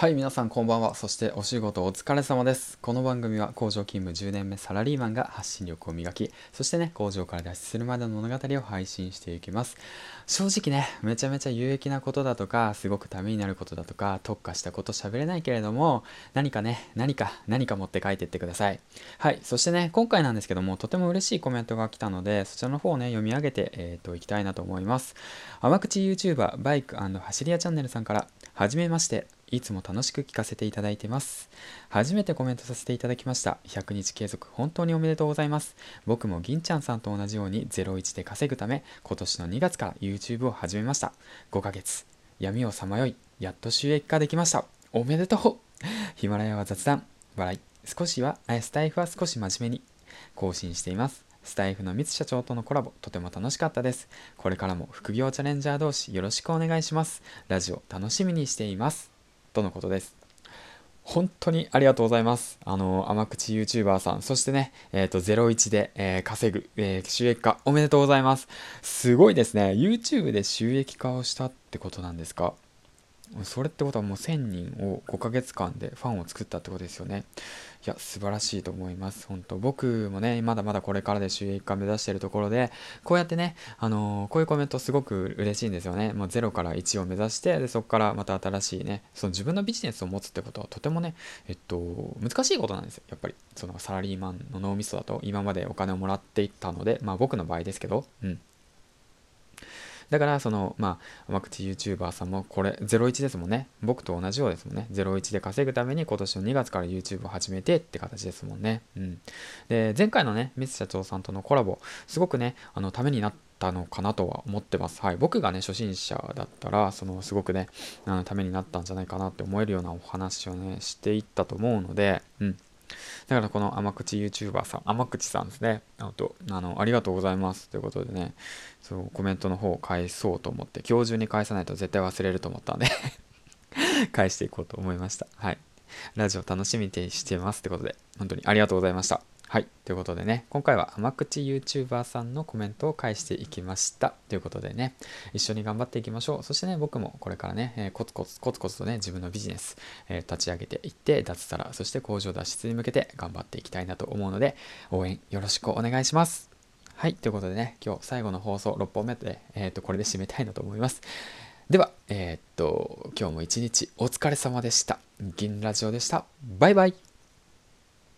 はい皆さんこんばんは。そしてお仕事お疲れ様です。この番組は工場勤務10年目サラリーマンが発信力を磨きそしてね工場から脱出するまでの物語を配信していきます。正直ねめちゃめちゃ有益なことだとかすごくためになることだとか特化したこと喋れないけれども何かね何か何か持って帰ってってください。はいそしてね今回なんですけどもとても嬉しいコメントが来たのでそちらの方をね読み上げてえっ、ー、といきたいなと思います。甘口 YouTuber バイク走り屋チャンネルさんからはじめまして。いつも楽しく聞かせていただいてます。初めてコメントさせていただきました。100日継続本当におめでとうございます。僕も銀ちゃんさんと同じように01で稼ぐため、今年の2月から YouTube を始めました。5ヶ月、闇をさまよい、やっと収益化できました。おめでとうヒマラヤは雑談、笑い、少しは、スタイフは少し真面目に更新しています。スタイフの三社長とのコラボ、とても楽しかったです。これからも副業チャレンジャー同士よろしくお願いします。ラジオ楽しみにしています。とのことです。本当にありがとうございます。あの、甘口 YouTuber さん、そしてね、えっ、ー、と、01で、えー、稼ぐ、えー、収益化、おめでとうございます。すごいですね。YouTube で収益化をしたってことなんですか？それってことはもう1000人を5ヶ月間でファンを作ったってことですよね。いや、素晴らしいと思います。本当僕もね、まだまだこれからで収益化目指してるところで、こうやってね、あのー、こういうコメントすごく嬉しいんですよね。もう0から1を目指して、で、そこからまた新しいね、その自分のビジネスを持つってことはとてもね、えっと、難しいことなんですよ。やっぱり、そのサラリーマンの脳みそだと今までお金をもらっていったので、まあ僕の場合ですけど、うん。だから、その、まあ、甘口 YouTuber さんもこれ、01ですもんね。僕と同じようですもんね。01で稼ぐために今年の2月から YouTube を始めてって形ですもんね。うん。で、前回のね、ミス社長さんとのコラボ、すごくね、あの、ためになったのかなとは思ってます。はい。僕がね、初心者だったら、その、すごくね、あのためになったんじゃないかなって思えるようなお話をね、していったと思うので、うん。だからこの甘口 YouTuber さん、甘口さんですね。あと、あの、ありがとうございます。ということでね、そう、コメントの方を返そうと思って、今日中に返さないと絶対忘れると思ったんで 返していこうと思いました。はい。ラジオ楽しみにしてますってことで、本当にありがとうございました。はい。ということでね、今回は甘口 YouTuber さんのコメントを返していきました。ということでね、一緒に頑張っていきましょう。そしてね、僕もこれからね、えー、コツコツコツコツとね、自分のビジネス、えー、立ち上げていって、脱サラ、そして工場脱出に向けて頑張っていきたいなと思うので、応援よろしくお願いします。はい。ということでね、今日最後の放送6本目で、えっ、ー、と、これで締めたいなと思います。では、えっと、今日も一日お疲れ様でした。銀ラジオでした。バイバイ。